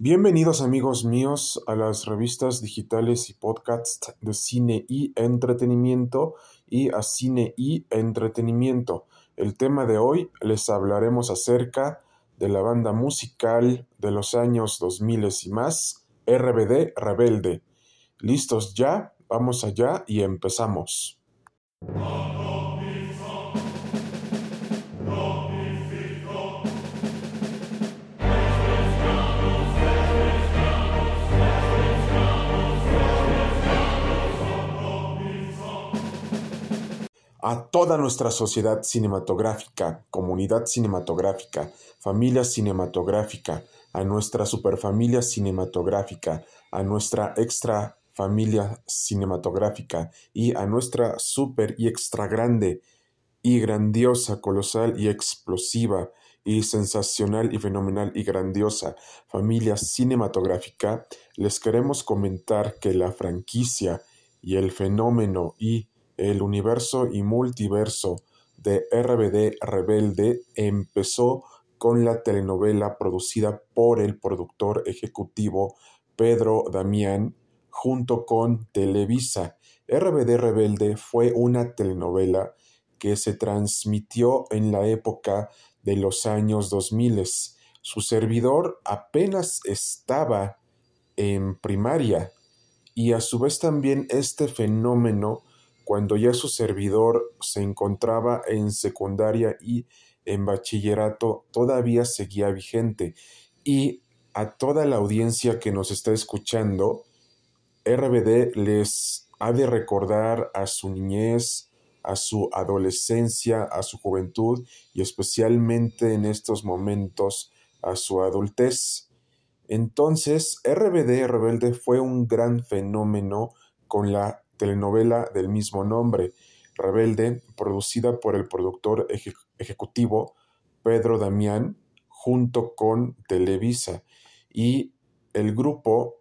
Bienvenidos amigos míos a las revistas digitales y podcasts de cine y entretenimiento y a cine y entretenimiento. El tema de hoy les hablaremos acerca de la banda musical de los años 2000 y más, RBD Rebelde. ¿Listos ya? Vamos allá y empezamos. A toda nuestra sociedad cinematográfica, comunidad cinematográfica, familia cinematográfica, a nuestra superfamilia cinematográfica, a nuestra extra familia cinematográfica y a nuestra super y extra grande y grandiosa, colosal y explosiva y sensacional y fenomenal y grandiosa familia cinematográfica, les queremos comentar que la franquicia y el fenómeno y el universo y multiverso de RBD Rebelde empezó con la telenovela producida por el productor ejecutivo Pedro Damián junto con Televisa. RBD Rebelde fue una telenovela que se transmitió en la época de los años 2000. Su servidor apenas estaba en primaria y a su vez también este fenómeno cuando ya su servidor se encontraba en secundaria y en bachillerato, todavía seguía vigente. Y a toda la audiencia que nos está escuchando, RBD les ha de recordar a su niñez, a su adolescencia, a su juventud y especialmente en estos momentos a su adultez. Entonces, RBD Rebelde fue un gran fenómeno con la telenovela del mismo nombre, Rebelde, producida por el productor ejecutivo Pedro Damián junto con Televisa y el grupo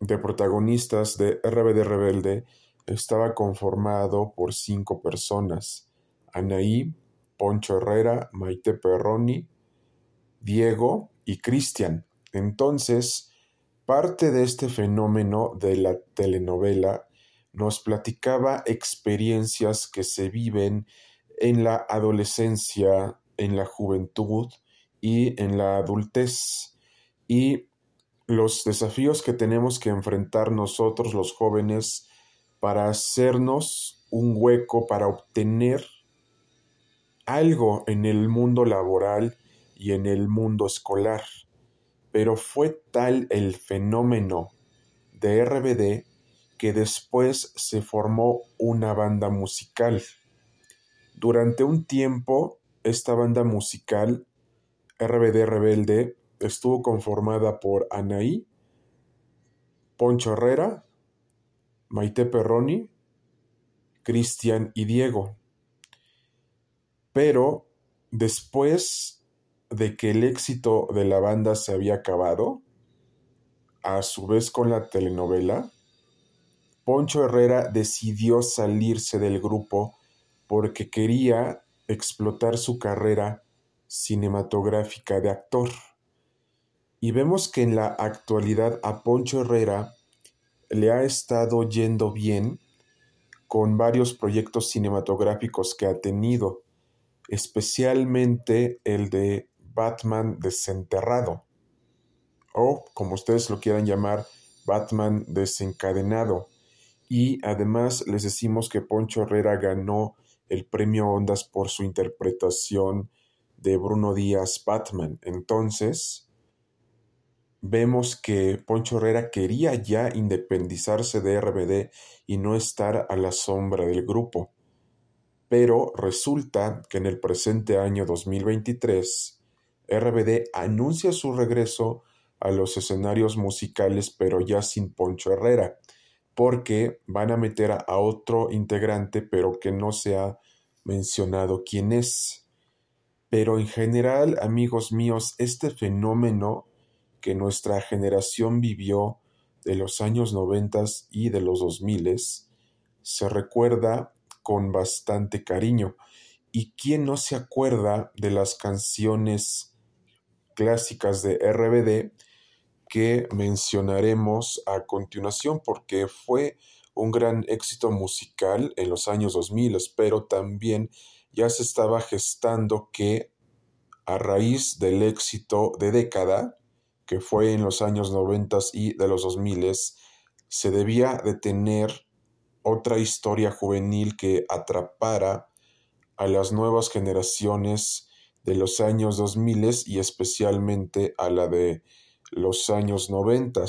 de protagonistas de RBD Rebelde estaba conformado por cinco personas, Anaí, Poncho Herrera, Maite Perroni, Diego y Cristian. Entonces, parte de este fenómeno de la telenovela nos platicaba experiencias que se viven en la adolescencia, en la juventud y en la adultez y los desafíos que tenemos que enfrentar nosotros los jóvenes para hacernos un hueco, para obtener algo en el mundo laboral y en el mundo escolar. Pero fue tal el fenómeno de RBD que después se formó una banda musical. Durante un tiempo, esta banda musical, RBD Rebelde, estuvo conformada por Anaí, Poncho Herrera, Maite Perroni, Cristian y Diego. Pero después de que el éxito de la banda se había acabado, a su vez con la telenovela, Poncho Herrera decidió salirse del grupo porque quería explotar su carrera cinematográfica de actor. Y vemos que en la actualidad a Poncho Herrera le ha estado yendo bien con varios proyectos cinematográficos que ha tenido, especialmente el de Batman desenterrado, o como ustedes lo quieran llamar, Batman desencadenado y además les decimos que Poncho Herrera ganó el premio Ondas por su interpretación de Bruno Díaz Batman. Entonces, vemos que Poncho Herrera quería ya independizarse de RBD y no estar a la sombra del grupo. Pero resulta que en el presente año 2023, RBD anuncia su regreso a los escenarios musicales, pero ya sin Poncho Herrera porque van a meter a, otro integrante, pero que no se ha mencionado quién es. Pero en general, amigos míos, este fenómeno que nuestra generación vivió de los años noventas y de los dos miles se recuerda con bastante cariño. ¿Y quién no se acuerda de las canciones clásicas de RBD que mencionaremos a continuación porque fue un gran éxito musical en los años 2000, pero también ya se estaba gestando que a raíz del éxito de década, que fue en los años 90 y de los 2000, se debía de tener otra historia juvenil que atrapara a las nuevas generaciones de los años 2000 y especialmente a la de los años 90.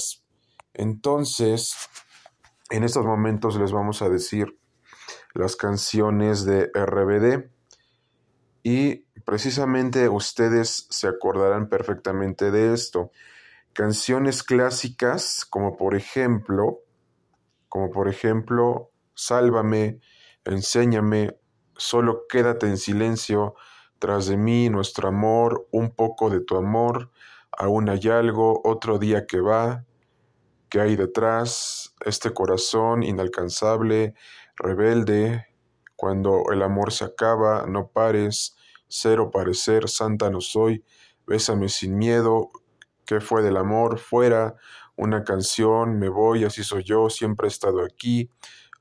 Entonces, en estos momentos les vamos a decir las canciones de RBD y precisamente ustedes se acordarán perfectamente de esto. Canciones clásicas como por ejemplo, como por ejemplo, Sálvame, Enséñame, Solo quédate en silencio, tras de mí nuestro amor, un poco de tu amor, aún hay algo, otro día que va, que hay detrás, este corazón inalcanzable, rebelde, cuando el amor se acaba, no pares, cero parecer, santa no soy, bésame sin miedo, ¿qué fue del amor? Fuera, una canción, me voy, así soy yo, siempre he estado aquí,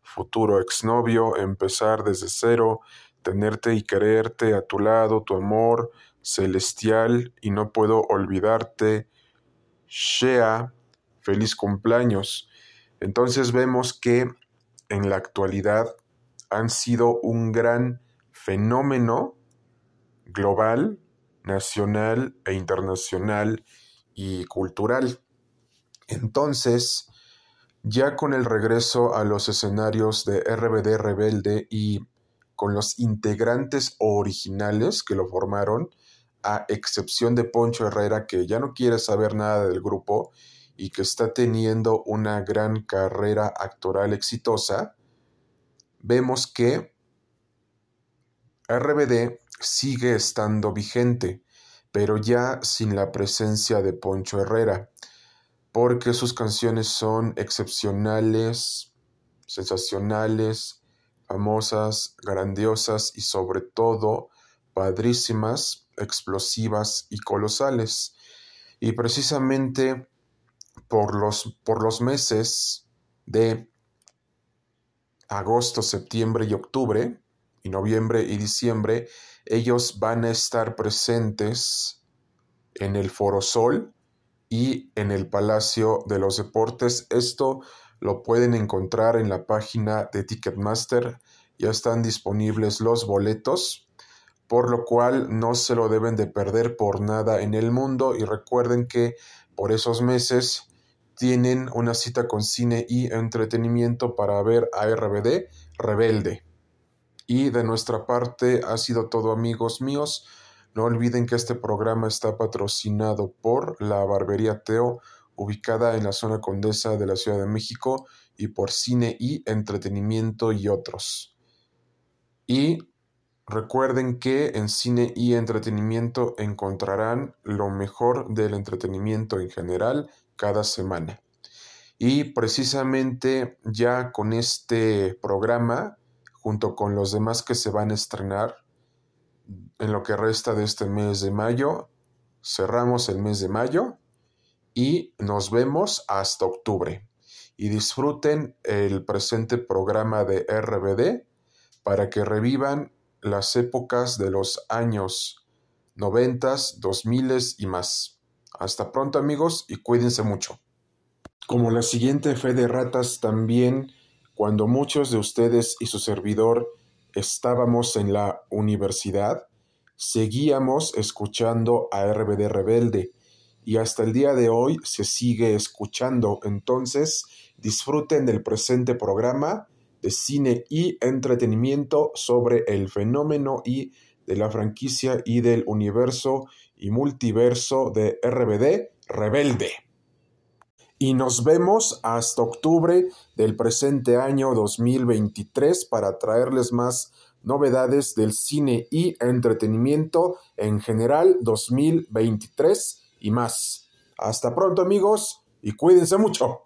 futuro exnovio, empezar desde cero, tenerte y quererte a tu lado, tu amor celestial y no puedo olvidarte. Shea, feliz cumpleaños. Entonces vemos que en la actualidad han sido un gran fenómeno global, nacional e internacional y cultural. Entonces, ya con el regreso a los escenarios de RBD Rebelde y con los integrantes originales que lo formaron, a excepción de Poncho Herrera, que ya no quiere saber nada del grupo y que está teniendo una gran carrera actoral exitosa, vemos que RBD sigue estando vigente, pero ya sin la presencia de Poncho Herrera porque sus canciones son excepcionales, sensacionales, famosas, grandiosas y sobre todo padrísimas, explosivas y colosales. Y precisamente por los, por los meses de agosto, septiembre y octubre, y noviembre y diciembre, ellos van a estar presentes en el Foro Sol, y en el Palacio de los Deportes. Esto lo pueden encontrar en la página de Ticketmaster. Ya están disponibles los boletos, por lo cual no se lo deben de perder por nada en el mundo y recuerden que por esos meses tienen una cita con cine y entretenimiento para ver a RBD Rebelde. Y de nuestra parte ha sido todo amigos míos. No olviden que este programa está patrocinado por la Barbería Teo, ubicada en la zona condesa de la Ciudad de México, y por Cine y Entretenimiento y otros. Y recuerden que en Cine y Entretenimiento encontrarán lo mejor del entretenimiento en general cada semana. Y precisamente ya con este programa, junto con los demás que se van a estrenar, en lo que resta de este mes de mayo. Cerramos el mes de mayo y nos vemos hasta octubre. Y disfruten el presente programa de RBD para que revivan las épocas de los años 90, 2000 y más. Hasta pronto amigos y cuídense mucho. Como la siguiente fe de ratas también, cuando muchos de ustedes y su servidor estábamos en la universidad, seguíamos escuchando a RBD Rebelde y hasta el día de hoy se sigue escuchando. Entonces, disfruten del presente programa de cine y entretenimiento sobre el fenómeno y de la franquicia y del universo y multiverso de RBD Rebelde. Y nos vemos hasta octubre del presente año 2023 para traerles más novedades del cine y entretenimiento en general 2023 y más. Hasta pronto amigos y cuídense mucho.